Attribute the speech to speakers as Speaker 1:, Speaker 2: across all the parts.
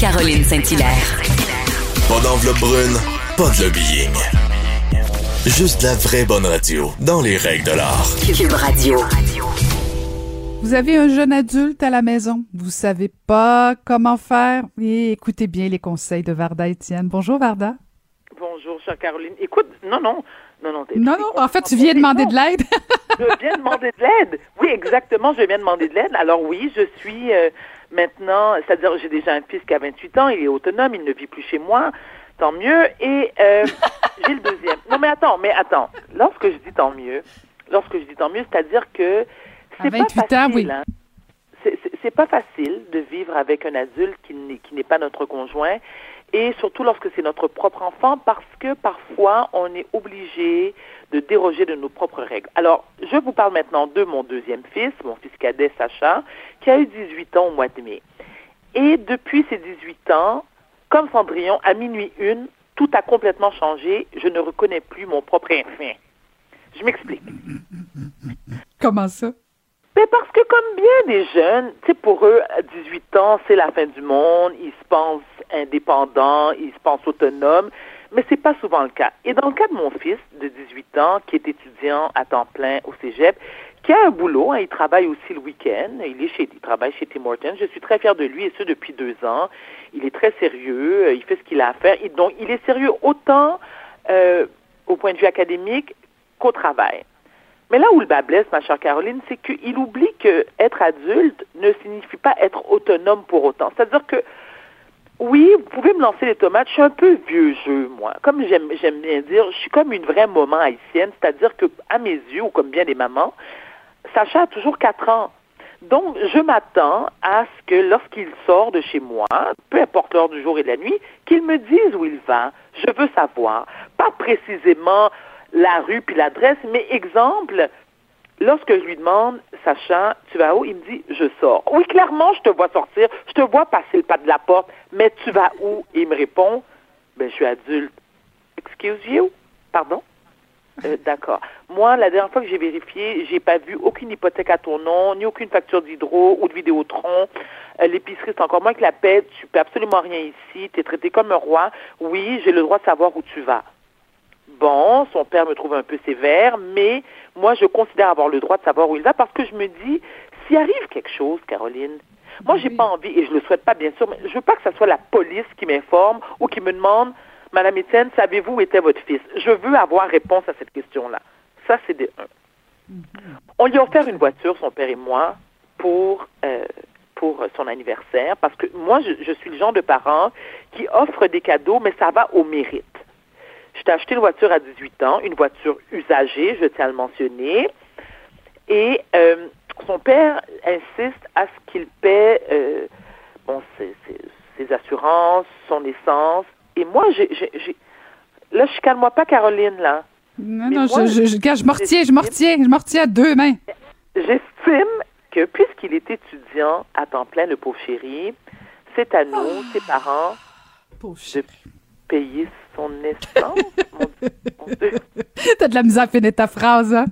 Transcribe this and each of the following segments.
Speaker 1: Caroline Saint-Hilaire.
Speaker 2: Pas d'enveloppe brune, pas de lobbying. Juste la vraie bonne radio, dans les règles de l'art.
Speaker 1: Cube Radio.
Speaker 3: Vous avez un jeune adulte à la maison, vous savez pas comment faire, et écoutez bien les conseils de Varda Étienne. Bonjour Varda.
Speaker 4: Bonjour, chère Caroline. Écoute, non, non, non, non.
Speaker 3: Non, non, en fait, tu viens demander de l'aide.
Speaker 4: je viens demander de l'aide. Oui, exactement, je viens demamer de l'aide. Alors oui, je suis euh, maintenant, c'est-à-dire j'ai déjà un fils qui a 28 ans, il est autonome, il ne vit plus chez moi, tant mieux. Et euh, j'ai le deuxième. Non, mais attends, mais attends. Lorsque je dis tant mieux, lorsque je dis tant mieux, c'est-à-dire que c'est pas
Speaker 3: 28
Speaker 4: facile.
Speaker 3: ans, oui.
Speaker 4: hein. C'est- pas facile de vivre avec un adulte qui n'est qui n'est pas notre conjoint et surtout lorsque c'est notre propre enfant parce que parfois on est obligé de déroger de nos propres règles. Alors, je vous parle maintenant de mon deuxième fils, mon fils cadet Sacha, qui a eu 18 ans au mois de mai. Et depuis ces 18 ans, comme Cendrillon, à minuit une, tout a complètement changé. Je ne reconnais plus mon propre enfant. Je m'explique.
Speaker 3: Comment ça?
Speaker 4: Mais parce que comme bien des jeunes, tu sais, pour eux, à 18 ans, c'est la fin du monde, ils se pensent indépendants, ils se pensent autonomes, mais c'est pas souvent le cas. Et dans le cas de mon fils de 18 ans, qui est étudiant à temps plein au cégep, qui a un boulot, hein, il travaille aussi le week-end, il est chez, il travaille chez Tim Hortons, je suis très fière de lui, et ce depuis deux ans. Il est très sérieux, euh, il fait ce qu'il a à faire, et donc il est sérieux autant euh, au point de vue académique qu'au travail. Mais là où le bas blesse, ma chère Caroline, c'est qu'il oublie que être adulte ne signifie pas être autonome pour autant. C'est-à-dire que, oui, vous pouvez me lancer les tomates, je suis un peu vieux jeu, moi. Comme j'aime, bien dire, je suis comme une vraie maman haïtienne, c'est-à-dire que, à mes yeux, ou comme bien des mamans, Sacha a toujours quatre ans. Donc, je m'attends à ce que lorsqu'il sort de chez moi, peu importe l'heure du jour et de la nuit, qu'il me dise où il va. Je veux savoir. Pas précisément la rue puis l'adresse, mais exemple, lorsque je lui demande, Sacha, tu vas où? Il me dit, je sors. Oui, clairement, je te vois sortir, je te vois passer le pas de la porte, mais tu vas où? Et il me répond, ben, je suis adulte. Excuse you? Pardon? Euh, D'accord. Moi, la dernière fois que j'ai vérifié, j'ai pas vu aucune hypothèque à ton nom, ni aucune facture d'hydro ou de Vidéotron. Euh, L'épicerie, c'est encore moins que la paix. Tu peux absolument rien ici. Tu es traité comme un roi. Oui, j'ai le droit de savoir où tu vas. Bon, son père me trouve un peu sévère, mais moi, je considère avoir le droit de savoir où il va parce que je me dis, s'il arrive quelque chose, Caroline, moi, j'ai
Speaker 3: Oui.
Speaker 4: pas envie, et je le souhaite pas, bien sûr, mais je veux pas que ce soit la police qui m'informe ou qui me demande, Madame Étienne, savez-vous où était votre fils? Je veux avoir réponse à cette question-là. Ça, c'est de un. On lui a offert une voiture, son père et moi, pour, euh, pour son anniversaire, parce que moi, je, je suis le genre de parent qui offre des cadeaux, mais ça va au mérite. Je t'ai acheté une voiture à 18 ans, une voiture usagée, je tiens à le mentionner. Et euh, son père insiste à ce qu'il paie euh, bon, ses, ses- ses assurances, son essence. Et moi, j'ai, j'ai, j'ai- là, je calme-moi pas, Caroline, là.
Speaker 3: Non,
Speaker 4: Mais
Speaker 3: non,
Speaker 4: moi,
Speaker 3: je, je, je, gars, je me retiens, je retiens à deux mains.
Speaker 4: J'estime que puisqu'il est étudiant à temps plein, le pauvre chéri, c'est à nous, ses parents, de payer son essence. mon Dieu.
Speaker 3: T'as de la misère à finir ta phrase, hein?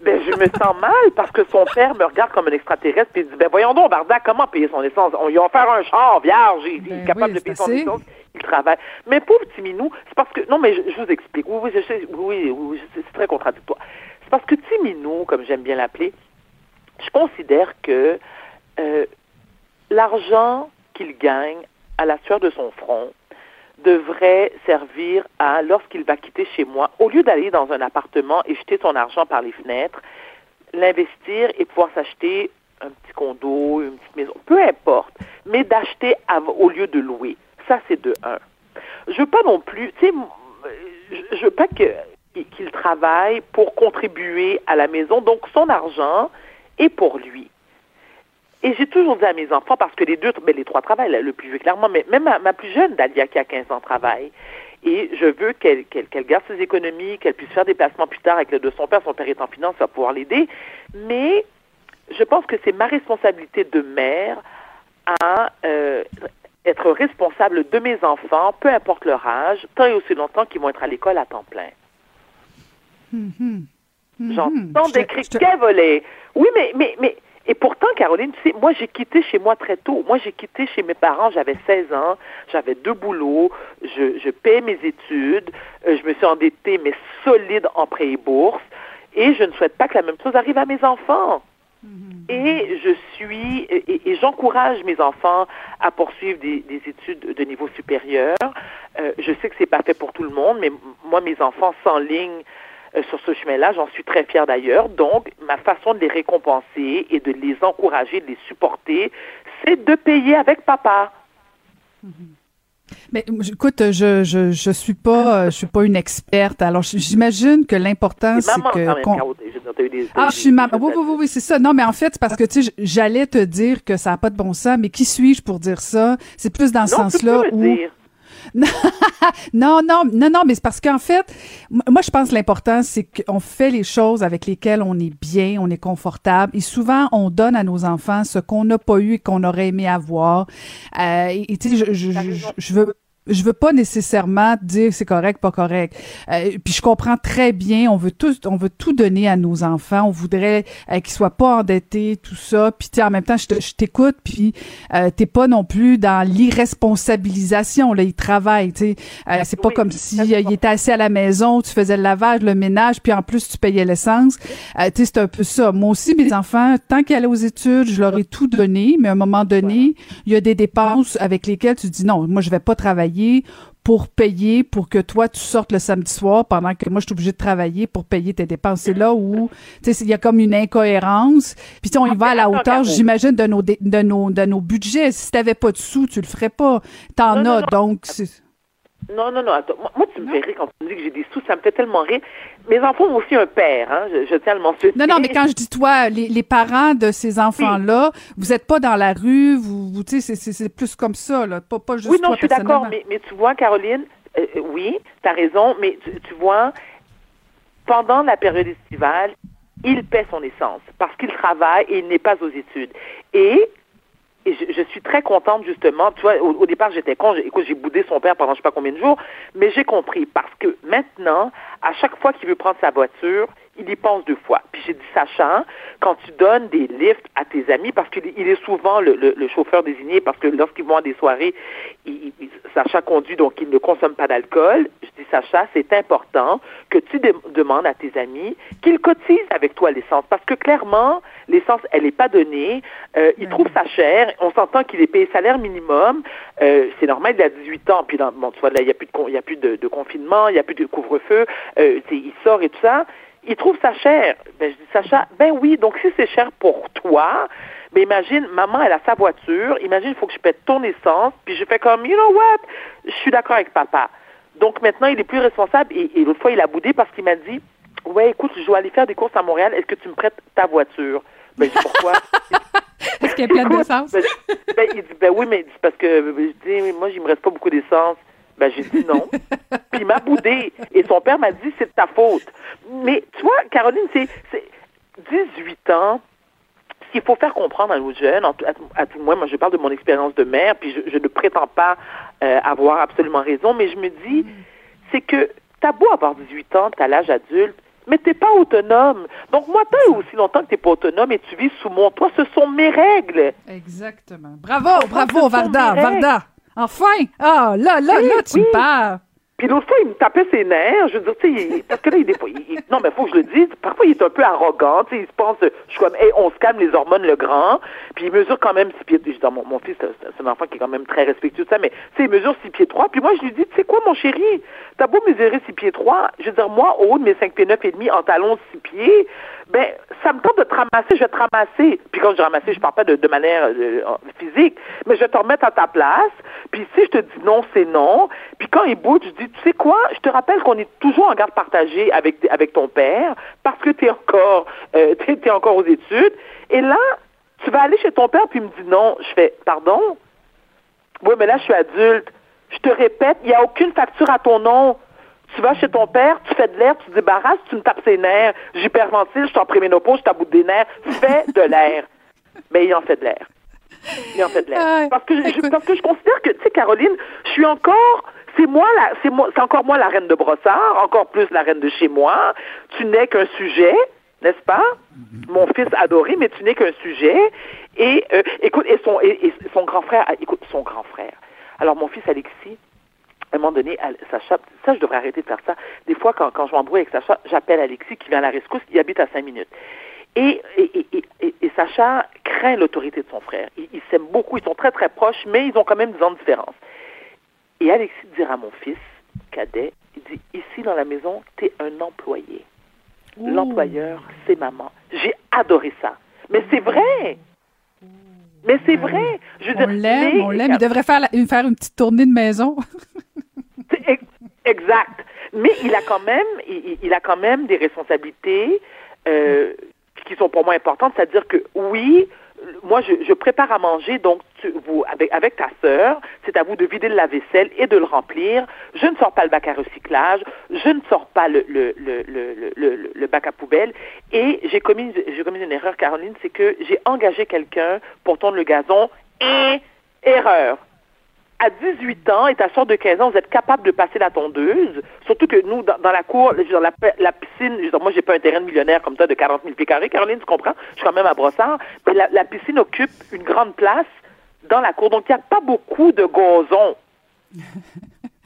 Speaker 4: Ben, je me sens mal parce que son père me regarde comme un extraterrestre et il dit, ben voyons donc, Barda, comment payer son essence? On lui a offert un char vierge, il, il
Speaker 3: Ben
Speaker 4: est capable
Speaker 3: oui,
Speaker 4: de payer son
Speaker 3: assez.
Speaker 4: essence, il travaille. Mais pauvre petit minou, c'est parce que, non mais je, je vous explique, oui, oui, je sais, oui, oui, oui, c'est très contradictoire. C'est parce que petit minou, comme j'aime bien l'appeler, je considère que euh, l'argent qu'il gagne à la sueur de son front devrait servir à, lorsqu'il va quitter chez moi, au lieu d'aller dans un appartement et jeter son argent par les fenêtres, l'investir et pouvoir s'acheter un petit condo, une petite maison, peu importe, mais d'acheter au lieu de louer. Ça, c'est de un. Je veux pas non plus, tu sais, je veux pas qu'il travaille pour contribuer à la maison, donc son argent est pour lui. Et j'ai toujours dit à mes enfants, parce que les deux, ben, les trois travaillent, là, le plus vieux clairement, mais même ma, ma plus jeune, Dalia, qui a 15 ans, travaille. Et je veux qu'elle qu'elle garde ses économies, qu'elle puisse faire des placements plus tard avec l'aide de son père. Son père est en finance, ça va pouvoir l'aider. Mais je pense que c'est ma responsabilité de mère à euh, être responsable de mes enfants, peu importe leur âge, tant et aussi longtemps qu'ils vont être à l'école à temps plein.
Speaker 3: Mhm.
Speaker 4: J'entends
Speaker 3: Je te-
Speaker 4: des
Speaker 3: je te-
Speaker 4: criquets voler. Oui, mais, mais, mais Et pourtant, Caroline, tu sais, moi, j'ai quitté chez moi très tôt. Moi, j'ai quitté chez mes parents, j'avais 16 ans, j'avais deux boulots, je, je paie mes études, euh, je me suis endettée, mais solide en prêt et bourse, et je ne souhaite pas que la même chose arrive à mes enfants. Mm-hmm. Et je suis et, j'encourage mes enfants à poursuivre des, des, études de niveau supérieur. Euh, je sais que c'est pas fait pour tout le monde, mais moi mes enfants s'enlignent euh, sur ce chemin-là. J'en suis très fière d'ailleurs. Donc, ma façon de les récompenser et de les encourager, de les supporter, c'est de payer avec papa.
Speaker 3: Mais écoute, je je je suis pas je suis pas une experte. Alors j'imagine que l'important c'est que ah je suis maman. Oui oui oui, oui c'est ça. Non mais en fait c'est parce que tu sais j'allais te dire que ça a pas de bon sens, mais qui suis-je pour dire ça? C'est plus dans ce sens-là où non, non, non, non, mais c'est parce qu'en fait, moi, je pense l'important, c'est qu'on fait les choses avec lesquelles on est bien, on est confortable. Et souvent, on donne à nos enfants ce qu'on n'a pas eu et qu'on aurait aimé avoir. Euh, et tu sais, je, je, je veux je veux pas nécessairement dire c'est correct, pas correct. Euh, puis je comprends très bien, on veut tout, on veut tout donner à nos enfants. On voudrait euh, qu'ils soient pas endettés, tout ça. Puis en même temps, je t'écoute, puis euh, t'es pas non plus dans l'irresponsabilisation. Là, ils travaillent. Tu sais, euh, c'est pas comme si il était assis à la maison, tu faisais le lavage, le ménage, puis en plus tu payais l'essence. tu sais, c'est un peu ça. Moi aussi, mes enfants, tant qu'ils allaient aux études, je leur ai tout donné. Mais à un moment donné, il y a des dépenses avec lesquelles tu dis non, moi je vais pas travailler pour payer pour que toi tu sortes le samedi soir pendant que moi je suis obligée de travailler pour payer tes dépenses. C'est là où tu sais il y a comme une incohérence. Puis on y va à la hauteur, j'imagine de nos de nos de nos budgets. Si t'avais pas de sous, tu le ferais pas. T'en as donc
Speaker 4: non, non, non, attends. Moi, tu me fais rire quand tu me dis que j'ai des sous, ça me fait tellement rire. Mes enfants ont aussi un père, hein, je, tiens à le mentionner.
Speaker 3: Non, non, mais quand je dis toi, les, les parents de ces enfants-là, vous êtes pas dans la rue, vous, vous tu sais, c'est plus comme ça, là, pas, pas juste
Speaker 4: Oui, non, je suis d'accord, mais, mais tu vois, Caroline, euh, euh, oui, tu as raison, mais tu, tu vois, pendant la période estivale, il paie son essence parce qu'il travaille et il n'est pas aux études. Et et je, suis très contente justement. Tu vois, au, départ j'étais con, écoute, j'ai boudé son père pendant je sais pas combien de jours, mais j'ai compris. Parce que maintenant, à chaque fois qu'il veut prendre sa voiture, il y pense deux fois. Puis j'ai dit, Sacha, quand tu donnes des lifts à tes amis, parce qu'il est souvent le, le, chauffeur désigné, parce que lorsqu'ils vont à des soirées, il, Sacha conduit, donc il ne consomme pas d'alcool. Je dis, Sacha, c'est important que tu demandes à tes amis qu'ils cotisent avec toi l'essence, parce que clairement, l'essence, elle n'est pas donnée. Euh, il trouve ça cher. On s'entend qu'il est payé salaire minimum. Euh, c'est normal, il a 18 ans. Puis, dans, bon, tu vois, là, il n'y a plus, de, il y a plus de, de confinement, il n'y a plus de couvre-feu. Euh, il sort et tout ça il trouve ça cher. Ben, je dis, Sacha, ben oui, donc si c'est cher pour toi, mais ben imagine, maman, elle a sa voiture, imagine, il faut que je pète ton essence, puis je fais comme, you know what, je suis d'accord avec papa. Donc maintenant, il est plus responsable, et, l'autre fois, il a boudé parce qu'il m'a dit, ouais, écoute, je dois aller faire des courses à Montréal, est-ce que tu me prêtes ta voiture? Ben, je dis, pourquoi?
Speaker 3: Parce qu'elle est pleine d'essence.
Speaker 4: Ben, ben, il dit, ben oui, mais parce que, je dis, moi, il me reste pas beaucoup d'essence. Ben, j'ai dit non. Puis il m'a boudé. Et son père m'a dit, c'est de ta faute. Mais, tu vois, Caroline, c'est 18 ans. Ce qu'il faut faire comprendre à nos jeunes, à, tout moins, moi je parle de mon expérience de mère, puis je, ne prétends pas euh, avoir absolument raison, mais je me dis, c'est que t'as beau avoir 18 ans, t'as l'âge adulte, mais t'es pas autonome. Donc moi, tant aussi longtemps que t'es pas autonome et tu vis sous mon toit, ce sont mes règles.
Speaker 3: Exactement. Bravo, bravo, Varda, Varda. Enfin! Ah, là, là, là, tu me parles!
Speaker 4: Puis l'autre fois, il me tapait ses nerfs. Je veux dire, tu sais, parce que là, il, fois, il, non, mais faut que je le dise. Parfois, il est un peu arrogant. Tu sais, il se pense, je suis comme, hey, on se calme les hormones, le grand. Puis il mesure quand même six pieds. Je dis, mon, mon fils, c'est un enfant qui est quand même très respectueux de ça, mais tu sais, il mesure six pieds trois. Puis moi, je lui dis, tu sais quoi, mon chéri, t'as beau mesurer six pieds trois. Je veux dire, moi, au haut de mes cinq pieds neuf et demi, en talons six pieds, ben, ça me tente de te ramasser, je vais te ramasser. Puis quand je ramasser, je parle pas de, de manière euh, physique, mais je vais te remettre à ta place. Puis si je te dis non, c'est non. Puis quand il bouge, je dis, tu sais quoi, je te rappelle qu'on est toujours en garde partagée avec, avec ton père, parce que tu es encore, euh, es encore aux études. Et là, tu vas aller chez ton père, puis il me dit non. Je fais, pardon? Oui, mais là, je suis adulte. Je te répète, il n'y a aucune facture à ton nom. Tu vas chez ton père, tu fais de l'air, tu te débarrasses, tu me tapes ses nerfs, j'hyperventile, je suis en préménopause, je t'aboute des nerfs, fais de l'air. Mais il en fait de l'air. Il en fait de l'air. Parce que, je, parce que je considère que, tu sais, Caroline, je suis encore c'est moi c'est encore moi la reine de Brossard, encore plus la reine de chez moi. Tu n'es qu'un sujet, n'est-ce pas? Mon fils adoré, mais tu n'es qu'un sujet. Et euh, écoute, et son, et, son grand frère, ah, écoute, son grand frère. Alors, mon fils Alexis, à un moment donné, Sacha, ça, je devrais arrêter de faire ça. Des fois, quand, je m'embrouille avec Sacha, j'appelle Alexis qui vient à la rescousse, il habite à cinq minutes. Et, et, Sacha craint l'autorité de son frère. Ils s'aiment beaucoup, ils sont très très proches, mais ils ont quand même 10 ans de différence. Et Alexis dira à mon fils, cadet, il dit, ici dans la maison, t'es un employé. L'employeur, c'est maman. J'ai adoré ça. Mais c'est vrai. Mais c'est vrai. Je
Speaker 3: On l'aime, on l'aime. Il devrait faire, la- faire une petite tournée de maison.
Speaker 4: Exact. Mais il a quand même, il a quand même des responsabilités euh, qui sont pour moi importantes. C'est-à-dire que oui, moi je, je prépare à manger, donc tu- vous avec, avec ta sœur, c'est à vous de vider le lave-vaisselle et de le remplir. Je ne sors pas le bac à recyclage, je ne sors pas le, le, le, le, le, bac à poubelle. Et j'ai commis, j'ai commis une erreur, Caroline, c'est que j'ai engagé quelqu'un pour tondre le gazon. Et erreur à 18 ans et ta soeur de 15 ans, vous êtes capable de passer la tondeuse. Surtout que nous, dans, dans la cour, dire, la, la piscine, je moi, j'ai pas un terrain de millionnaire comme ça de 40 000 pieds carrés. Caroline, tu comprends? Je suis quand même à Brossard. Mais la, la piscine occupe une grande place dans la cour. Donc, il n'y a pas beaucoup de gazon.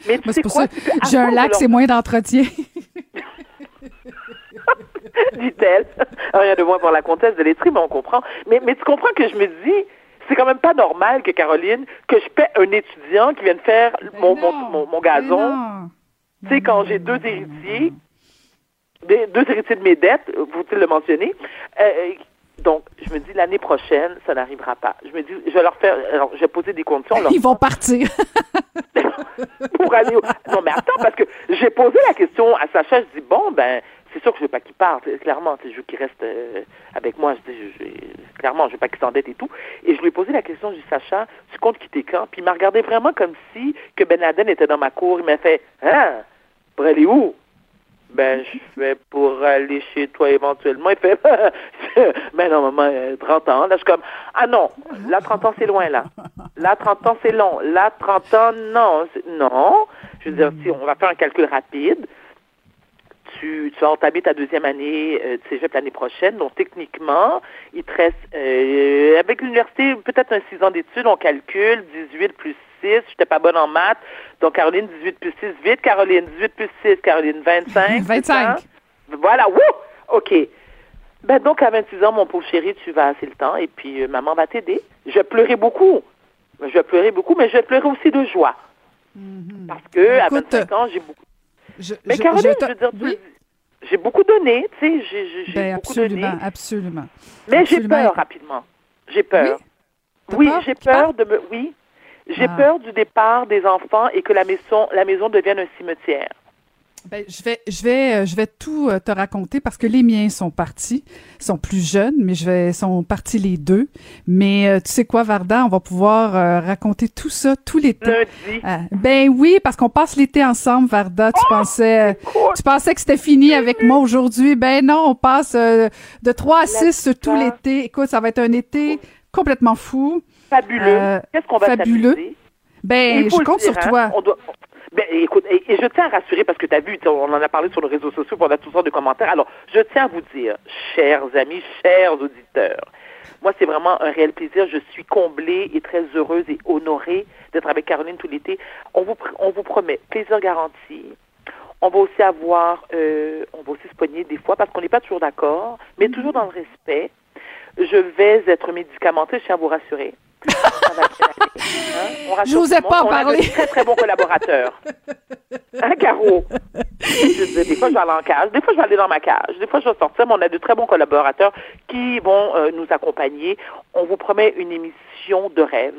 Speaker 4: Mais tu
Speaker 3: Moi,
Speaker 4: sais
Speaker 3: c'est pour
Speaker 4: quoi?
Speaker 3: j'ai un lac,
Speaker 4: leur-
Speaker 3: c'est moins d'entretien.
Speaker 4: dit-elle. Rien de moins pour la comtesse de Lettré, mais on comprend. Mais, mais tu comprends que je me dis, c'est quand même pas normal que Caroline, que je paie un étudiant qui vienne faire mon, mon, mon, mon gazon. Tu sais, quand j'ai deux héritiers, des- deux héritiers de mes dettes, euh, faut-il le mentionner, euh, donc, je me dis, l'année prochaine, ça n'arrivera pas. Je me dis, je vais leur faire, alors, je vais poser des conditions.
Speaker 3: Ils vont partir.
Speaker 4: pour aller au... Non, mais attends, parce que j'ai posé la question à Sacha, je dis, bon, ben, c'est sûr que je veux pas qu'il parte, clairement, je veux qu'il reste euh, avec moi, je je- je- clairement, je veux pas qu'il s'endette et tout. Et je lui ai posé la question, je dis, Sacha, tu comptes quitter quand? Puis il m'a regardé vraiment comme si que Ben Laden était dans ma cour, il m'a fait, hein, pour aller où? Ben, je fais pour aller chez toi éventuellement. Il fait, ben non, maman, euh, 30 ans. Là, je suis comme, ah non, là, 30 ans, c'est loin, là. Là, 30 ans, c'est long. Là, 30 ans, non. Non. Je veux dire, si on va faire un calcul rapide, tu, tu vas entamer ta deuxième année euh, de cégep l'année prochaine. Donc, techniquement, il te reste, euh, avec l'université, peut-être un 6 ans d'études, on calcule 18 plus 6. Je n'étais pas bonne en maths. Donc, Caroline, 18 plus 6, vite, Caroline, 18 plus 6, Caroline, 25.
Speaker 3: 25.
Speaker 4: c'est ça? Voilà, wouh! OK. Ben donc, à 26 ans, mon pauvre chéri, tu vas assez le temps et puis euh, maman va t'aider. Je vais pleurer beaucoup. Je vais pleurer beaucoup, mais je vais pleurer aussi de joie. Parce que à
Speaker 3: Mm-hmm. Écoute,
Speaker 4: 25 ans, j'ai beaucoup...
Speaker 3: Je-
Speaker 4: Mais
Speaker 3: je-
Speaker 4: Caroline,
Speaker 3: je
Speaker 4: veux dire,
Speaker 3: oui?
Speaker 4: j'ai beaucoup donné, tu sais, j'ai
Speaker 3: Ben,
Speaker 4: beaucoup donné.
Speaker 3: absolument, absolument.
Speaker 4: Mais j'ai
Speaker 3: Absolument.
Speaker 4: peur rapidement. J'ai peur. Oui,
Speaker 3: peur?
Speaker 4: j'ai peur de me. Oui, j'ai
Speaker 3: Ah.
Speaker 4: peur du départ des enfants et que la maison, la maison devienne un cimetière.
Speaker 3: Ben, je vais, je vais, euh, je vais tout euh, te raconter parce que les miens sont partis, sont plus jeunes, mais je vais, sont partis les deux. Mais euh, tu sais quoi, Varda, on va pouvoir euh, raconter tout ça tout l'été. Ah, ben oui, parce qu'on passe l'été ensemble, Varda. Tu pensais, euh,
Speaker 4: Quoi?
Speaker 3: tu pensais que c'était fini avec moi aujourd'hui. Ben non, on passe euh, de 3 à 6 tout
Speaker 4: ça.
Speaker 3: l'été. Écoute, ça va être un été complètement fou.
Speaker 4: Fabuleux.
Speaker 3: Euh,
Speaker 4: Qu'est-ce qu'on va
Speaker 3: fabuleux. Ben, je compte
Speaker 4: dire,
Speaker 3: sur
Speaker 4: hein.
Speaker 3: toi.
Speaker 4: On doit- Ben, écoute, et, et je tiens à rassurer parce que tu as vu, on en a parlé sur les réseaux sociaux, on a toutes sortes de commentaires. Alors, je tiens à vous dire, chers amis, chers auditeurs, moi, c'est vraiment un réel plaisir. Je suis comblée et très heureuse et honorée d'être avec Caroline tout l'été. On vous, on vous promet plaisir garanti. On va aussi avoir, euh, on va aussi se poigner des fois parce qu'on n'est pas toujours d'accord, mais
Speaker 3: Mm-hmm.
Speaker 4: toujours dans le respect. Je vais être médicamentée, je tiens à vous rassurer. Hein?
Speaker 3: J'osais
Speaker 4: tout le
Speaker 3: pas
Speaker 4: On a
Speaker 3: parler.
Speaker 4: de très, très bons collaborateurs. Hein, Caro? Je des fois, je vais aller en cage. Des fois, je vais aller dans ma cage. Des fois, je vais sortir, mais on a de très bons collaborateurs qui vont euh, nous accompagner. On vous promet une émission de rêve.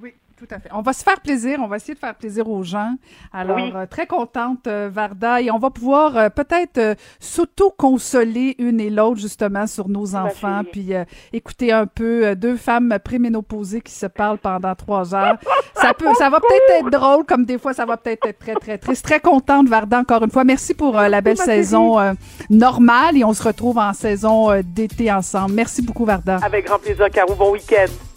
Speaker 3: Oui, tout à fait. On va se faire plaisir, on va essayer de faire plaisir aux gens. Alors,
Speaker 4: Oui.
Speaker 3: euh, très contente, euh, Varda, et on va pouvoir euh, peut-être euh, s'auto-consoler une et l'autre, justement, sur nos enfants, puis euh, écouter un peu deux femmes préménopausées qui se parlent pendant trois heures. ça peut, ça va peut-être être drôle, comme des fois, ça va peut-être être très, très triste. Très contente, Varda, encore une fois. Merci pour la belle saison euh, normale, et on se retrouve en saison d'été ensemble. Merci beaucoup, Varda.
Speaker 4: Avec grand plaisir, Caro. Bon week-end.